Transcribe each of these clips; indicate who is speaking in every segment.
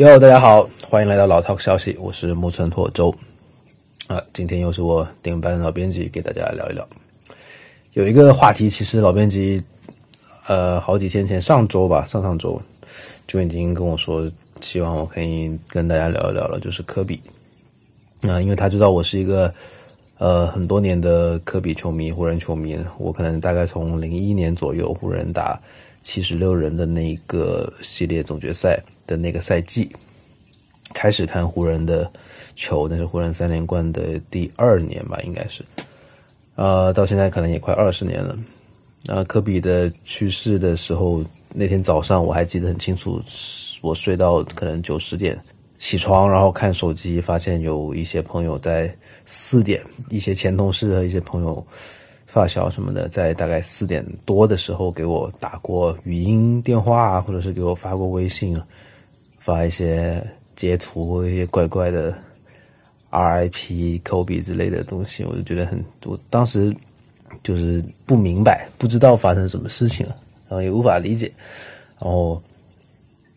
Speaker 1: 哟，大家好，欢迎来到老 Talk 消息，我是木村拓周。啊，今天又是我顶班老编辑给大家聊一聊。有一个话题，其实老编辑呃好几天前，上周吧，上上周就已经跟我说，希望我可以跟大家聊一聊了，就是科比。啊，因为他知道我是一个呃很多年的科比球迷、湖人球迷，我可能大概从零一年左右湖人打七十六人的那一个系列总决赛的那个赛季开始看湖人的球，那是湖人三连冠的第二年吧，应该是，呃，到现在可能也快二十年了。那科比的去世的时候，那天早上我还记得很清楚，我睡到可能九十点。起床，然后看手机，发现有一些朋友在四点，一些前同事和一些朋友、发小什么的，在大概四点多的时候给我打过语音电话，或者是给我发过微信，发一些截图，一些怪怪的 RIP、Kobe 之类的东西，我就觉得很，我当时就是不明白，不知道发生什么事情了，然后也无法理解，然后。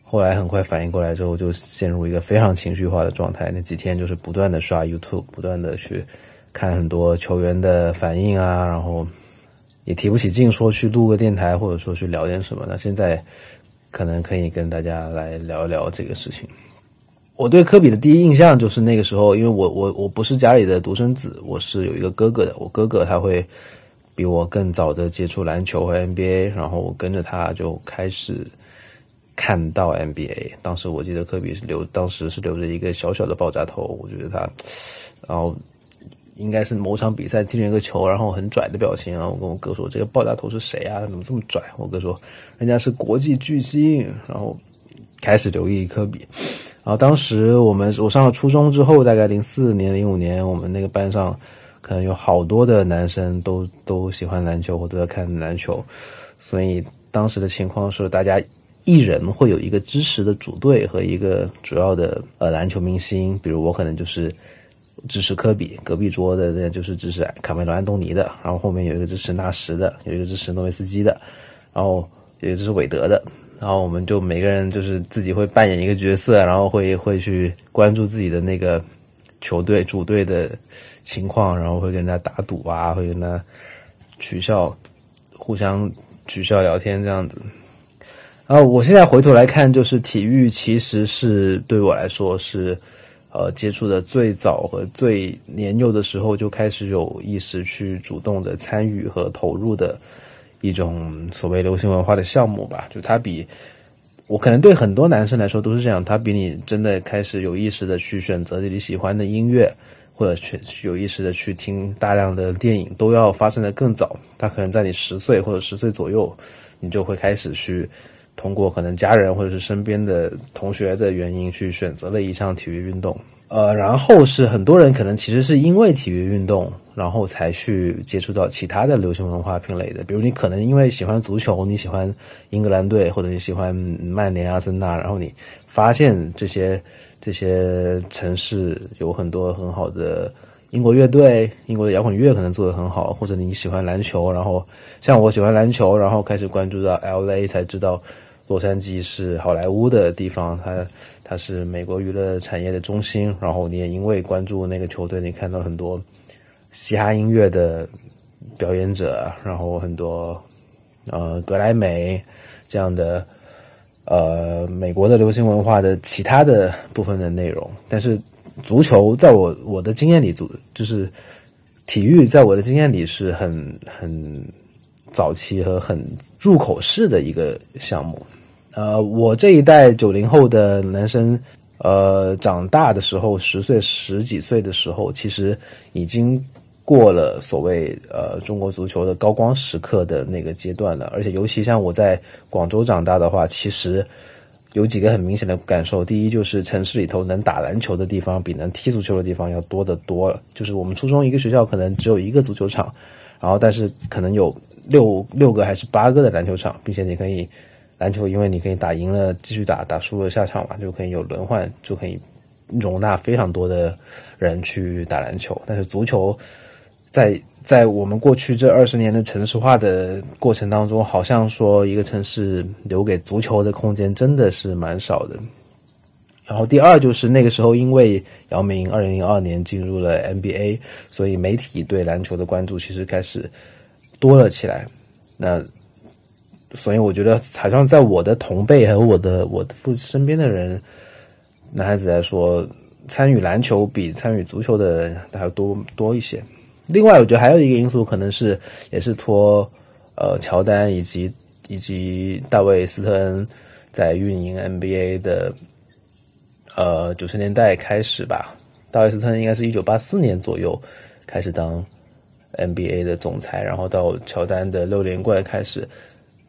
Speaker 1: 后来很快反应过来之后，就陷入一个非常情绪化的状态。那几天就是不断的刷 YouTube，不断的去看很多球员的反应啊，然后也提不起劲说去录个电台，或者说去聊点什么。那现在可能可以跟大家来聊一聊这个事情。我对科比的第一印象就是那个时候，因为我我我不是家里的独生子，我是有一个哥哥的。我哥哥他会比我更早的接触篮球和 NBA，然后我跟着他就开始。看到 NBA，当时我记得科比是留，当时是留着一个小小的爆炸头，我觉得他，然后应该是某场比赛进了一个球，然后很拽的表情，然后我跟我哥说：“这个爆炸头是谁啊？怎么这么拽？”我哥说：“人家是国际巨星。”然后开始留意科比。然后当时我们我上了初中之后，大概零四年、零五年，我们那个班上可能有好多的男生都都喜欢篮球，或都在看篮球，所以当时的情况是大家。一人会有一个支持的主队和一个主要的呃篮球明星，比如我可能就是支持科比，隔壁桌的那就是支持卡梅隆安东尼的，然后后面有一个支持纳什的，有一个支持诺维斯基的，然后有一个支持韦德的，然后我们就每个人就是自己会扮演一个角色，然后会会去关注自己的那个球队主队的情况，然后会跟人家打赌啊，会跟他取笑，互相取笑聊天这样子。然后我现在回头来看，就是体育其实是对我来说是，呃，接触的最早和最年幼的时候就开始有意识去主动的参与和投入的一种所谓流行文化的项目吧。就它比我可能对很多男生来说都是这样，他比你真的开始有意识的去选择自己喜欢的音乐，或者去有意识的去听大量的电影都要发生的更早。他可能在你十岁或者十岁左右，你就会开始去。通过可能家人或者是身边的同学的原因去选择了一项体育运动，呃，然后是很多人可能其实是因为体育运动，然后才去接触到其他的流行文化品类的。比如你可能因为喜欢足球，你喜欢英格兰队，或者你喜欢曼联、阿森纳，然后你发现这些这些城市有很多很好的英国乐队，英国的摇滚乐可能做得很好，或者你喜欢篮球，然后像我喜欢篮球，然后开始关注到 LA，才知道。洛杉矶是好莱坞的地方，它它是美国娱乐产业的中心。然后你也因为关注那个球队，你看到很多嘻哈音乐的表演者，然后很多呃格莱美这样的呃美国的流行文化的其他的部分的内容。但是足球在我我的经验里，足就是体育在我的经验里是很很早期和很入口式的一个项目。呃，我这一代九零后的男生，呃，长大的时候，十岁、十几岁的时候，其实已经过了所谓呃中国足球的高光时刻的那个阶段了。而且，尤其像我在广州长大的话，其实有几个很明显的感受。第一，就是城市里头能打篮球的地方比能踢足球的地方要多得多。就是我们初中一个学校可能只有一个足球场，然后但是可能有六六个还是八个的篮球场，并且你可以。篮球，因为你可以打赢了继续打，打输了下场嘛，就可以有轮换，就可以容纳非常多的人去打篮球。但是足球，在在我们过去这二十年的城市化的过程当中，好像说一个城市留给足球的空间真的是蛮少的。然后第二就是那个时候，因为姚明二零零二年进入了 NBA，所以媒体对篮球的关注其实开始多了起来。那所以我觉得，好像在我的同辈还有我的我的父身边的人，男孩子来说，参与篮球比参与足球的人还要多多一些。另外，我觉得还有一个因素，可能是也是托呃乔丹以及以及大卫斯特恩在运营 NBA 的呃九十年代开始吧。大卫斯特恩应该是一九八四年左右开始当 NBA 的总裁，然后到乔丹的六连冠开始。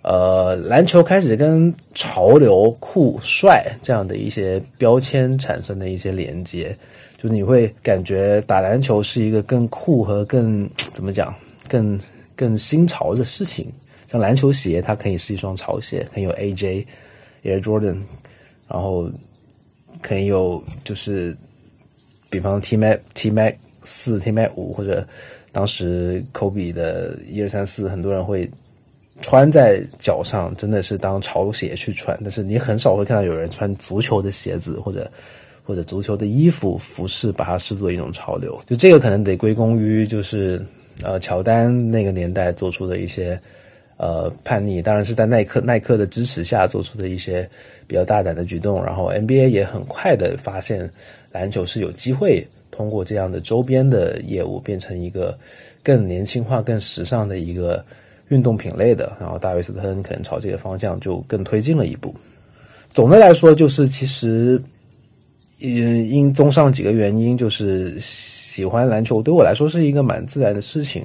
Speaker 1: 呃，篮球开始跟潮流、酷、帅这样的一些标签产生的一些连接，就你会感觉打篮球是一个更酷和更怎么讲，更更新潮的事情。像篮球鞋，它可以是一双潮鞋，可以有 AJ、Air Jordan，然后可以有就是，比方 T Mac、T Mac 四、T Mac 五，或者当时 Kobe 的一二三四，很多人会。穿在脚上真的是当潮鞋去穿，但是你很少会看到有人穿足球的鞋子或者或者足球的衣服服饰，把它视作一种潮流。就这个可能得归功于就是呃乔丹那个年代做出的一些呃叛逆，当然是在耐克耐克的支持下做出的一些比较大胆的举动。然后 NBA 也很快的发现篮球是有机会通过这样的周边的业务变成一个更年轻化、更时尚的一个。运动品类的，然后大卫斯特恩可能朝这个方向就更推进了一步。总的来说，就是其实，因因综上几个原因，就是喜欢篮球对我来说是一个蛮自然的事情。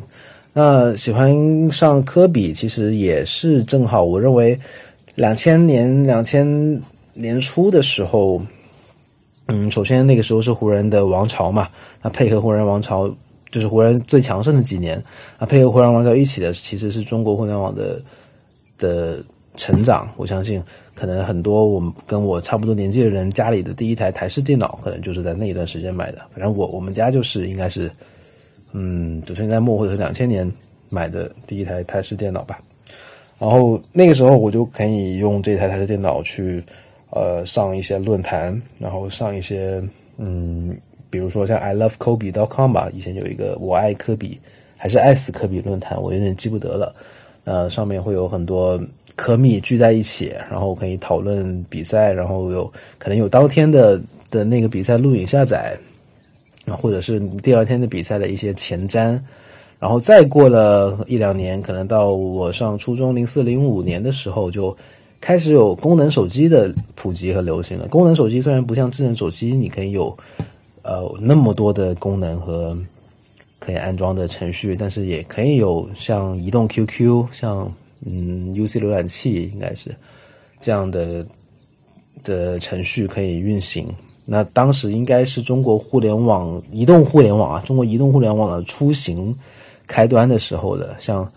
Speaker 1: 那喜欢上科比，其实也是正好。我认为两千年两千年初的时候，嗯，首先那个时候是湖人的王朝嘛，那配合湖人王朝。就是湖人最强盛的几年啊，配合湖人王朝一起的，其实是中国互联网的的成长。我相信，可能很多我们跟我差不多年纪的人，家里的第一台台式电脑，可能就是在那一段时间买的。反正我我们家就是应该是，嗯，九十年代末或者是两千年买的第一台台式电脑吧。然后那个时候我就可以用这台台式电脑去呃上一些论坛，然后上一些嗯。比如说像 I love Kobe dot com 吧，以前有一个我爱科比还是爱死科比论坛，我有点记不得了。呃，上面会有很多科密聚在一起，然后可以讨论比赛，然后有可能有当天的的那个比赛录影下载，或者是第二天的比赛的一些前瞻。然后再过了一两年，可能到我上初中零四零五年的时候，就开始有功能手机的普及和流行了。功能手机虽然不像智能手机，你可以有。呃，那么多的功能和可以安装的程序，但是也可以有像移动 QQ、像嗯 UC 浏览器，应该是这样的的程序可以运行。那当时应该是中国互联网、移动互联网啊，中国移动互联网的雏形开端的时候的。像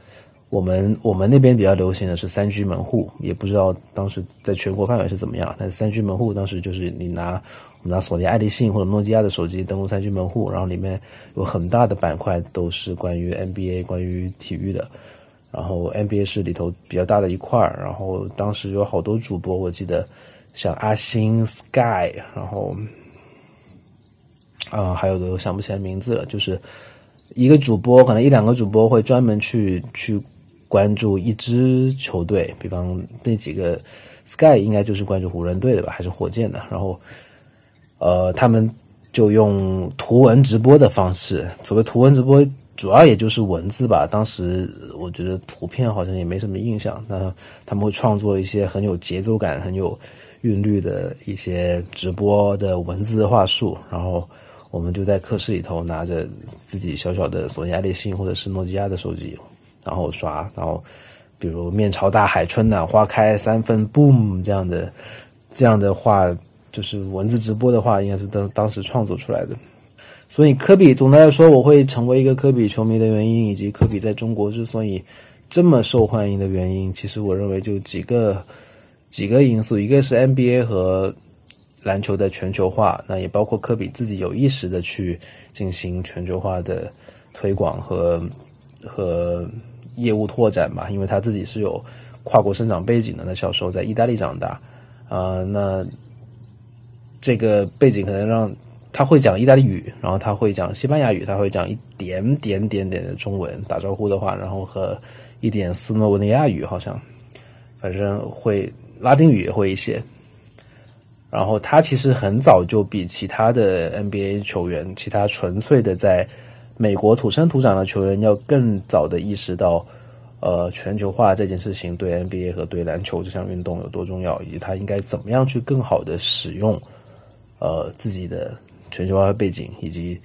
Speaker 1: 我们我们那边比较流行的是三居门户，也不知道当时在全国范围是怎么样。但是三居门户当时就是你拿。我们拿索尼、爱立信或者诺基亚的手机登录三居门户，然后里面有很大的板块都是关于 NBA、关于体育的。然后 NBA 是里头比较大的一块儿。然后当时有好多主播，我记得像阿星、Sky，然后啊，还有的我想不起来名字了。就是一个主播，可能一两个主播会专门去去关注一支球队，比方那几个 Sky 应该就是关注湖人队的吧，还是火箭的？然后。呃，他们就用图文直播的方式。所谓图文直播，主要也就是文字吧。当时我觉得图片好像也没什么印象。那他们会创作一些很有节奏感、很有韵律的一些直播的文字话术。然后我们就在课室里头拿着自己小小的索尼爱立信或者是诺基亚的手机，然后刷。然后比如“面朝大海，春暖花开，三分 boom” 这样的这样的话。就是文字直播的话，应该是当当时创作出来的。所以科比总的来说，我会成为一个科比球迷的原因，以及科比在中国之所以这么受欢迎的原因，其实我认为就几个几个因素，一个是 NBA 和篮球的全球化，那也包括科比自己有意识的去进行全球化的推广和和业务拓展吧，因为他自己是有跨国生长背景的，那小时候在意大利长大，啊，那。这个背景可能让他会讲意大利语，然后他会讲西班牙语，他会讲一点点点点的中文打招呼的话，然后和一点斯洛文尼亚语好像，反正会拉丁语也会一些。然后他其实很早就比其他的 NBA 球员，其他纯粹的在美国土生土长的球员要更早的意识到，呃，全球化这件事情对 NBA 和对篮球这项运动有多重要，以及他应该怎么样去更好的使用，呃，自己的全球化背景以及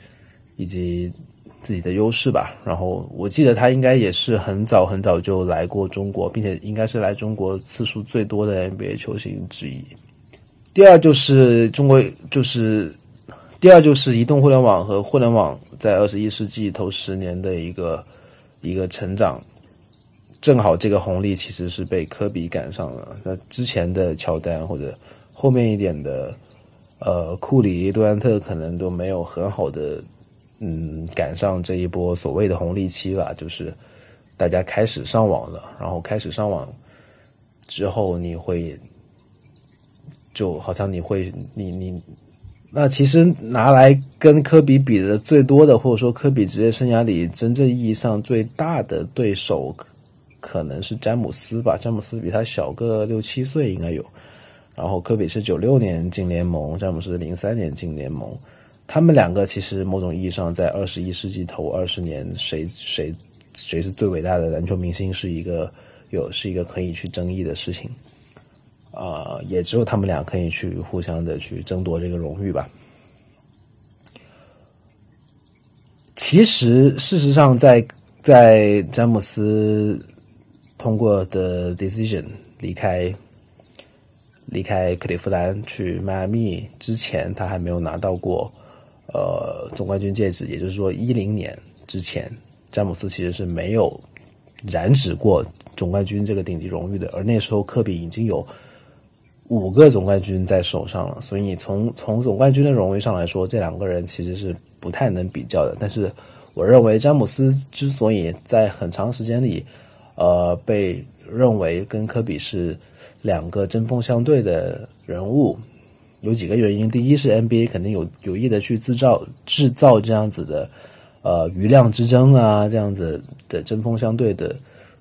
Speaker 1: 以及自己的优势吧。然后我记得他应该也是很早很早就来过中国，并且应该是来中国次数最多的 NBA 球星之一。第二就是中国，就是第二就是移动互联网和互联网在二十一世纪头十年的一个一个成长，正好这个红利其实是被科比赶上了。那之前的乔丹或者后面一点的呃库里、杜兰特可能都没有很好的嗯赶上这一波所谓的红利期吧。就是大家开始上网了，然后开始上网之后，你会。就好像你会，你你，那其实拿来跟科比比的最多的，或者说科比职业生涯里真正意义上最大的对手，可能是詹姆斯吧。詹姆斯比他小个六七岁应该有。然后科比是九六年进联盟，詹姆斯零三年进联盟。他们两个其实某种意义上在二十一世纪头二十年，谁谁谁是最伟大的篮球明星，是一个有是一个可以去争议的事情。呃，也只有他们俩可以去互相的去争夺这个荣誉吧。其实，事实上，在在詹姆斯通过的 decision 离开离开克利夫兰去迈阿密之前，他还没有拿到过呃总冠军戒指。也就是说，一零年之前，詹姆斯其实是没有染指过总冠军这个顶级荣誉的。而那时候，科比已经有。五个总冠军在手上了，所以从从总冠军的荣誉上来说，这两个人其实是不太能比较的。但是，我认为詹姆斯之所以在很长时间里，呃，被认为跟科比是两个针锋相对的人物，有几个原因。第一是 NBA 肯定有有意的去制造制造这样子的呃余量之争啊，这样子的针锋相对的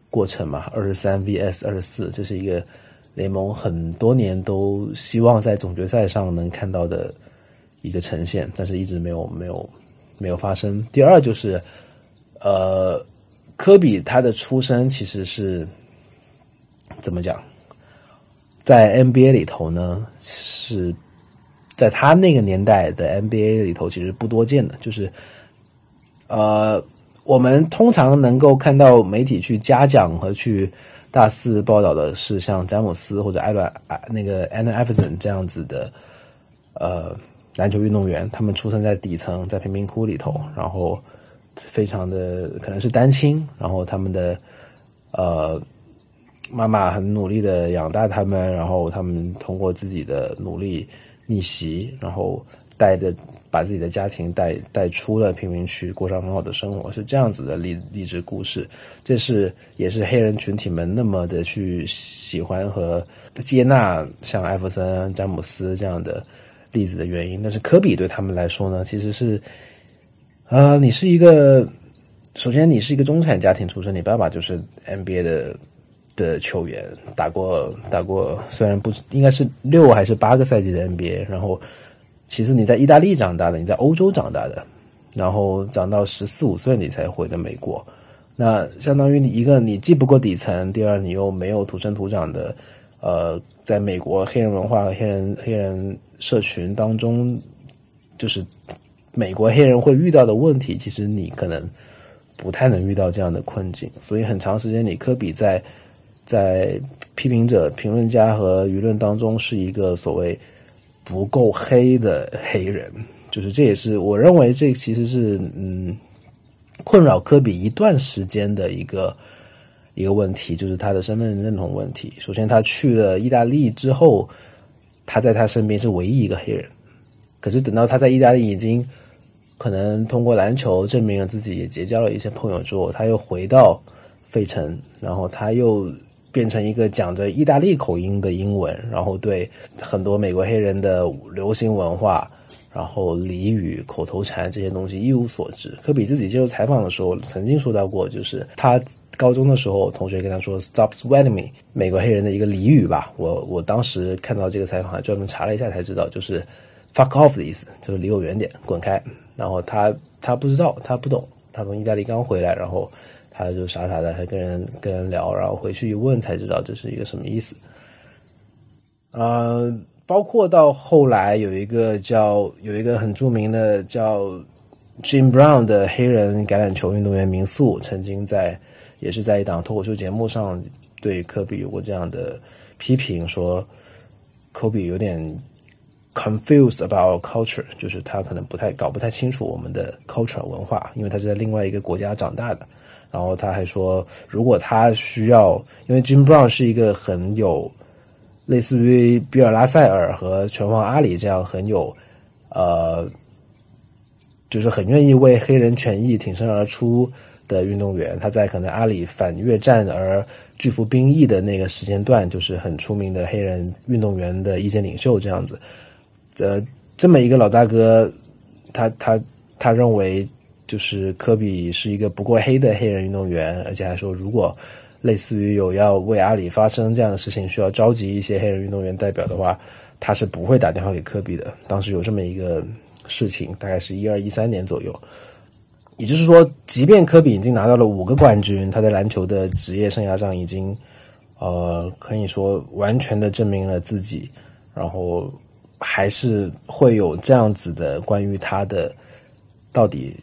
Speaker 1: 过程嘛，二十三 VS 二十四，这是一个。联盟很多年都希望在总决赛上能看到的一个呈现，但是一直没有没有没有发生。第二就是，呃，科比他的出身其实是怎么讲，在 NBA 里头呢，是在他那个年代的 NBA 里头其实不多见的，就是呃，我们通常能够看到媒体去嘉奖和去。大肆报道的是像詹姆斯或者艾伦啊那个艾伦艾弗森这样子的呃篮球运动员，他们出生在底层，在贫民窟里头，然后非常的可能是单亲，然后他们的呃妈妈很努力的养大他们，然后他们通过自己的努力逆袭，然后带着。把自己的家庭带带出了贫民区，过上很好的生活，是这样子的励励志故事。这是也是黑人群体们那么的去喜欢和接纳像艾弗森、詹姆斯这样的例子的原因。但是科比对他们来说呢，其实是，呃，你是一个，首先你是一个中产家庭出身，你爸爸就是 NBA 的的球员，打过打过，虽然不应该是六还是八个赛季的 NBA，然后。其实你在意大利长大的，你在欧洲长大的，然后长到十四五岁你才回的美国，那相当于你一个你既不过底层，第二你又没有土生土长的，呃，在美国黑人文化和黑人黑人社群当中，就是美国黑人会遇到的问题，其实你可能不太能遇到这样的困境，所以很长时间里，科比在在批评者、评论家和舆论当中是一个所谓。不够黑的黑人，就是这也是我认为这其实是嗯困扰科比一段时间的一个一个问题，就是他的身份认同问题。首先，他去了意大利之后，他在他身边是唯一一个黑人。可是等到他在意大利已经可能通过篮球证明了自己，也结交了一些朋友之后，他又回到费城，然后他又变成一个讲着意大利口音的英文，然后对很多美国黑人的流行文化。然后俚语、口头禅这些东西一无所知。科比自己接受采访的时候，曾经说到过，就是他高中的时候，同学跟他说 “Stop sweating me”，美国黑人的一个俚语吧。我我当时看到这个采访，还专门查了一下才知道，就是 “fuck off” 的意思，就是离我远点，滚开。然后他他不知道，他不懂，他从意大利刚回来，然后他就傻傻的还跟人跟人聊，然后回去一问才知道这是一个什么意思。呃。包括到后来有一个叫有一个很著名的叫 Jim Brown 的黑人橄榄球运动员民宿，曾经在也是在一档脱口秀节目上对科比有过这样的批评，说科比有点 confused about culture，就是他可能不太搞不太清楚我们的 culture 文化，因为他是在另外一个国家长大的。然后他还说，如果他需要，因为 Jim Brown 是一个很有。类似于比尔拉塞尔和拳王阿里这样很有，呃，就是很愿意为黑人权益挺身而出的运动员。他在可能阿里反越战而拒服兵役的那个时间段，就是很出名的黑人运动员的意见领袖这样子。呃，这么一个老大哥，他他他认为就是科比是一个不过黑的黑人运动员，而且还说如果。类似于有要为阿里发生这样的事情，需要召集一些黑人运动员代表的话，他是不会打电话给科比的。当时有这么一个事情，大概是一二一三年左右。也就是说，即便科比已经拿到了五个冠军，他在篮球的职业生涯上已经，呃，可以说完全的证明了自己，然后还是会有这样子的关于他的到底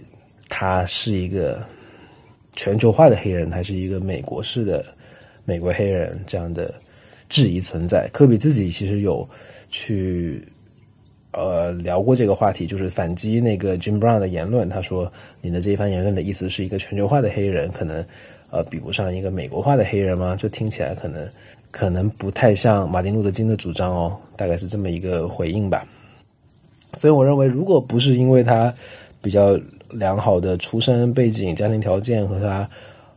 Speaker 1: 他是一个。全球化的黑人还是一个美国式的美国黑人这样的质疑存在。科比自己其实有去呃聊过这个话题，就是反击那个 Jim Brown 的言论。他说：“你的这一番言论的意思是一个全球化的黑人可能呃比不上一个美国化的黑人吗？”这听起来可能可能不太像马丁路德金的主张哦，大概是这么一个回应吧。所以我认为，如果不是因为他比较。良好的出身背景、家庭条件和他，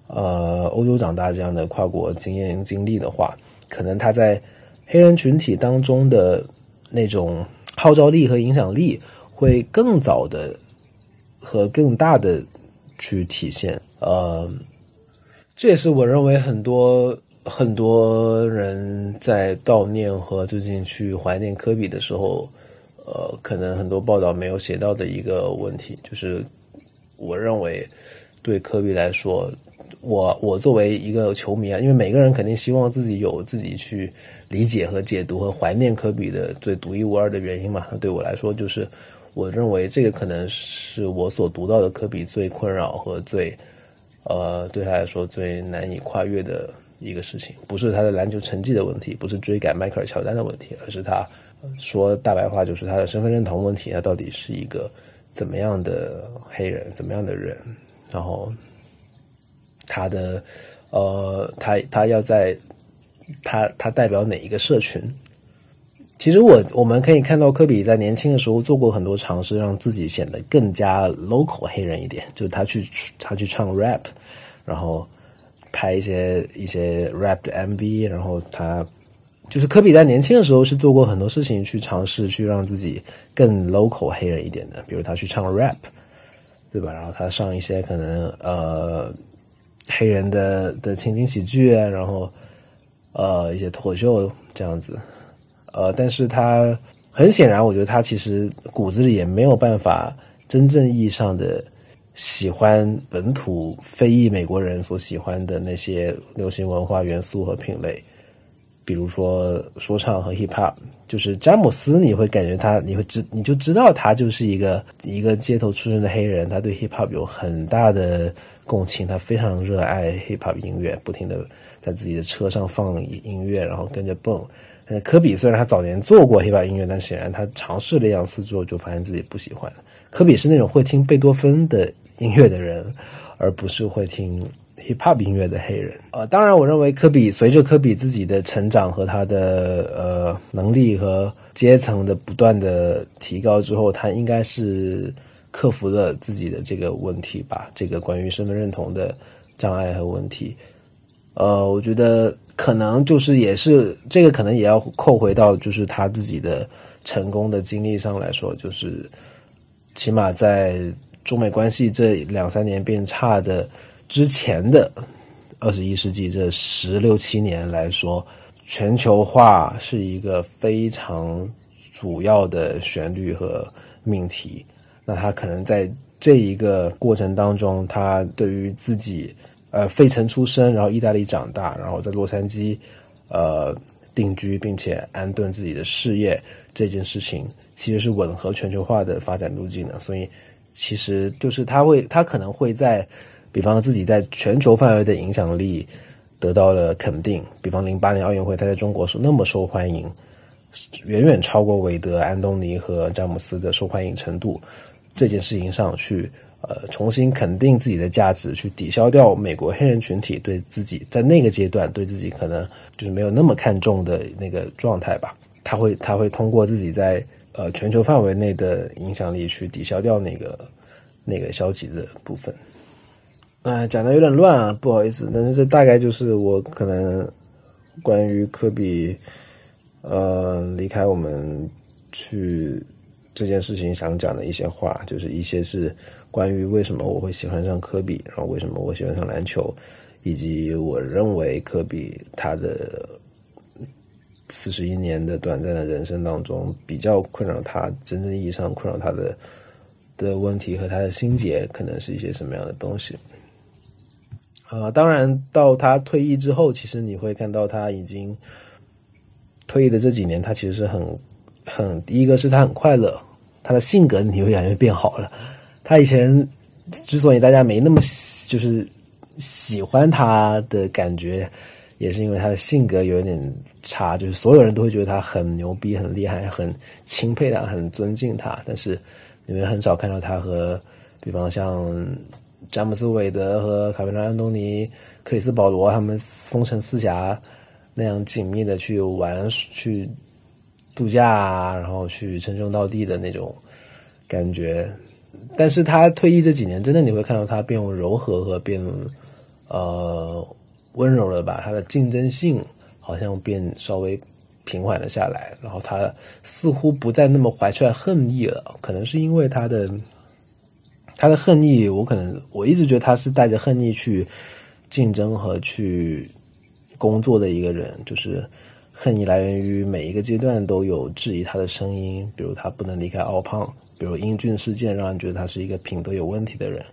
Speaker 1: 呃，欧洲长大这样的跨国经验经历的话，可能他在黑人群体当中的那种号召力和影响力会更早的和更大的去体现。呃，这也是我认为很多很多人在悼念和最近去怀念科比的时候，呃，可能很多报道没有写到的一个问题，就是。我认为，对科比来说，我我作为一个球迷啊，因为每个人肯定希望自己有自己去理解和解读和怀念科比的最独一无二的原因嘛。那对我来说，就是我认为这个可能是我所读到的科比最困扰和最呃对他来说最难以跨越的一个事情，不是他的篮球成绩的问题，不是追赶迈克尔乔丹的问题，而是他说大白话就是他的身份认同问题，他到底是一个。怎么样的黑人，怎么样的人，然后他的呃，他他要在他他代表哪一个社群？其实我我们可以看到，科比在年轻的时候做过很多尝试，让自己显得更加 local 黑人一点。就他去他去唱 rap，然后拍一些一些 rap 的 MV，然后他。就是科比在年轻的时候是做过很多事情去尝试去让自己更 local 黑人一点的，比如他去唱 rap，对吧？然后他上一些可能呃黑人的的情景喜剧啊，然后呃一些脱口秀这样子，呃，但是他很显然，我觉得他其实骨子里也没有办法真正意义上的喜欢本土非裔美国人所喜欢的那些流行文化元素和品类。比如说说唱和 hip hop，就是詹姆斯，你会感觉他，你会知，你就知道他就是一个一个街头出身的黑人，他对 hip hop 有很大的共情，他非常热爱 hip hop 音乐，不停的在自己的车上放音乐，然后跟着蹦。科比虽然他早年做过 hip hop 音乐，但显然他尝试了两次之后就发现自己不喜欢。科比是那种会听贝多芬的音乐的人，而不是会听。Hip hop 音乐的黑人，呃，当然，我认为科比随着科比自己的成长和他的呃能力和阶层的不断的提高之后，他应该是克服了自己的这个问题吧，这个关于身份认同的障碍和问题。呃，我觉得可能就是也是这个，可能也要扣回到就是他自己的成功的经历上来说，就是起码在中美关系这两三年变差的之前的二十一世纪这十六七年来说，全球化是一个非常主要的旋律和命题。那他可能在这一个过程当中，他对于自己。呃，费城出生，然后意大利长大，然后在洛杉矶，呃，定居，并且安顿自己的事业，这件事情其实是吻合全球化的发展路径的。所以，其实就是他会，他可能会在，比方自己在全球范围的影响力得到了肯定。比方零八年奥运会，他在中国是那么受欢迎，远远超过韦德、安东尼和詹姆斯的受欢迎程度。这件事情上去。呃，重新肯定自己的价值，去抵消掉美国黑人群体对自己在那个阶段对自己可能就是没有那么看重的那个状态吧。他会他会通过自己在呃全球范围内的影响力去抵消掉那个那个消极的部分。哎，讲的有点乱啊，不好意思。但是这大概就是我可能关于科比呃离开我们去这件事情想讲的一些话，就是一些是。关于为什么我会喜欢上科比，然后为什么我喜欢上篮球，以及我认为科比他的四十一年的短暂的人生当中，比较困扰他真正意义上困扰他的的问题和他的心结，可能是一些什么样的东西？啊，当然到他退役之后，其实你会看到他已经退役的这几年，他其实是很很第一个是他很快乐，他的性格你会感觉变好了。他以前之所以大家没那么就是喜欢他的感觉，也是因为他的性格有点差，就是所有人都会觉得他很牛逼、很厉害、很钦佩他、很尊敬他。但是你们很少看到他和，比方像詹姆斯·韦德和卡梅隆·安东尼、克里斯·保罗他们风尘四侠那样紧密的去玩、去度假，然后去称兄道弟的那种感觉。但是他退役这几年，真的你会看到他变柔和和变，呃，温柔了吧？他的竞争性好像变稍微平缓了下来，然后他似乎不再那么怀揣恨意了。可能是因为他的他的恨意，我可能我一直觉得他是带着恨意去竞争和去工作的一个人，就是恨意来源于每一个阶段都有质疑他的声音，比如他不能离开奥胖。比如英俊事件，让人觉得他是一个品德有问题的人。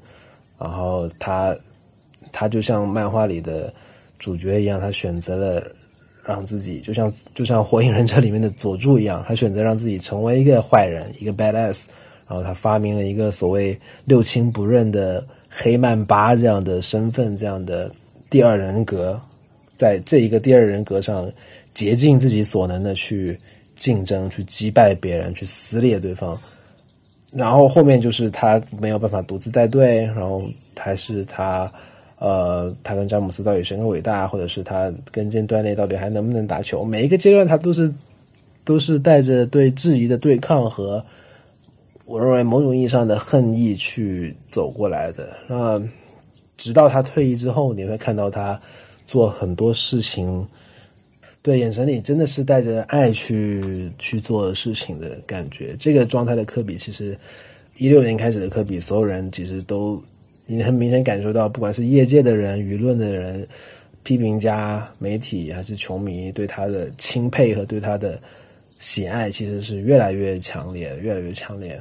Speaker 1: 然后他，他就像漫画里的主角一样，他选择了让自己，就像就像火影忍者里面的佐助一样，他选择让自己成为一个坏人，一个 badass。然后他发明了一个所谓六亲不认的黑曼巴这样的身份，这样的第二人格，在这一个第二人格上竭尽自己所能的去竞争，去击败别人，去撕裂对方。然后后面就是他没有办法独自带队，然后还是他，呃，他跟詹姆斯到底谁更伟大，或者是他跟腱断裂到底还能不能打球？每一个阶段他都是都是带着对质疑的对抗和我认为某种意义上的恨意去走过来的。那直到他退役之后，你会看到他做很多事情。对，眼神里真的是带着爱去去做事情的感觉。这个状态的科比，其实一六年开始的科比，所有人其实都你很明显感受到，不管是业界的人、舆论的人、批评家、媒体还是球迷，对他的钦佩和对他的喜爱，其实是越来越强烈，越来越强烈。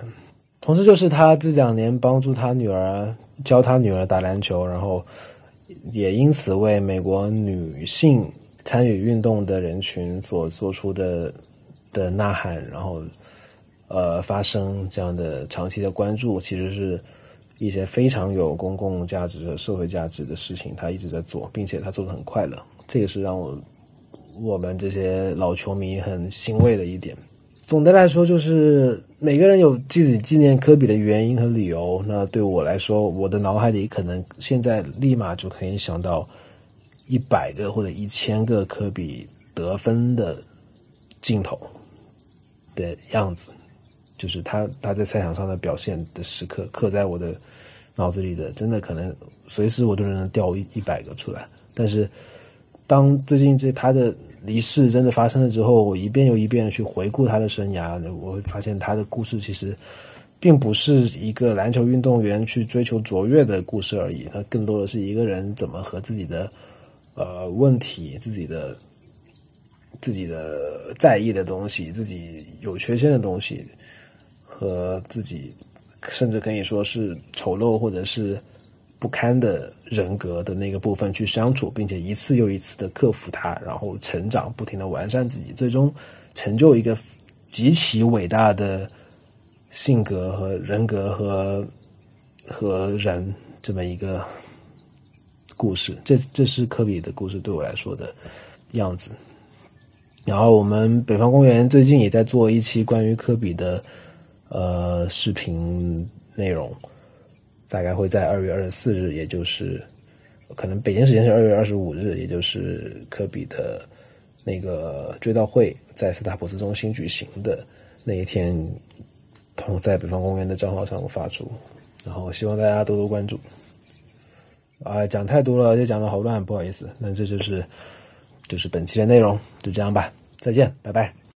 Speaker 1: 同时，就是他这两年帮助他女儿教他女儿打篮球，然后也因此为美国女性。参与运动的人群所做出的的呐喊，然后呃发声这样的长期的关注，其实是一些非常有公共价值和社会价值的事情，他一直在做，并且他做的很快乐，这个是让我我们这些老球迷很欣慰的一点。总的来说，就是每个人有自己纪念科比的原因和理由。那对我来说，我的脑海里可能现在立马就可以想到。一百个或者一千个科比得分的镜头的样子，就是他他在赛场上的表现的时刻，刻在我的脑子里的，真的可能随时我都能调一一百个出来。但是，当最近这他的离世真的发生了之后，我一遍又一遍的去回顾他的生涯，我会发现他的故事其实并不是一个篮球运动员去追求卓越的故事而已，他更多的是一个人怎么和自己的呃问题、自己的自己的在意的东西、自己有缺陷的东西和自己甚至可以说是丑陋或者是。不堪的人格的那个部分去相处，并且一次又一次的克服它，然后成长，不停的完善自己，最终成就一个极其伟大的性格和人格和和人这么一个故事。这这是科比的故事对我来说的样子。然后我们北方公园最近也在做一期关于科比的呃视频内容。大概会在二月二十四日，也就是可能北京时间是二月二十五日，也就是科比的那个追悼会在斯塔普斯中心举行的那一天，同在北方公园的账号上发出，然后希望大家多多关注。啊，讲太多了，就讲的好乱，不好意思。那这就是就是本期的内容，就这样吧，再见，拜拜。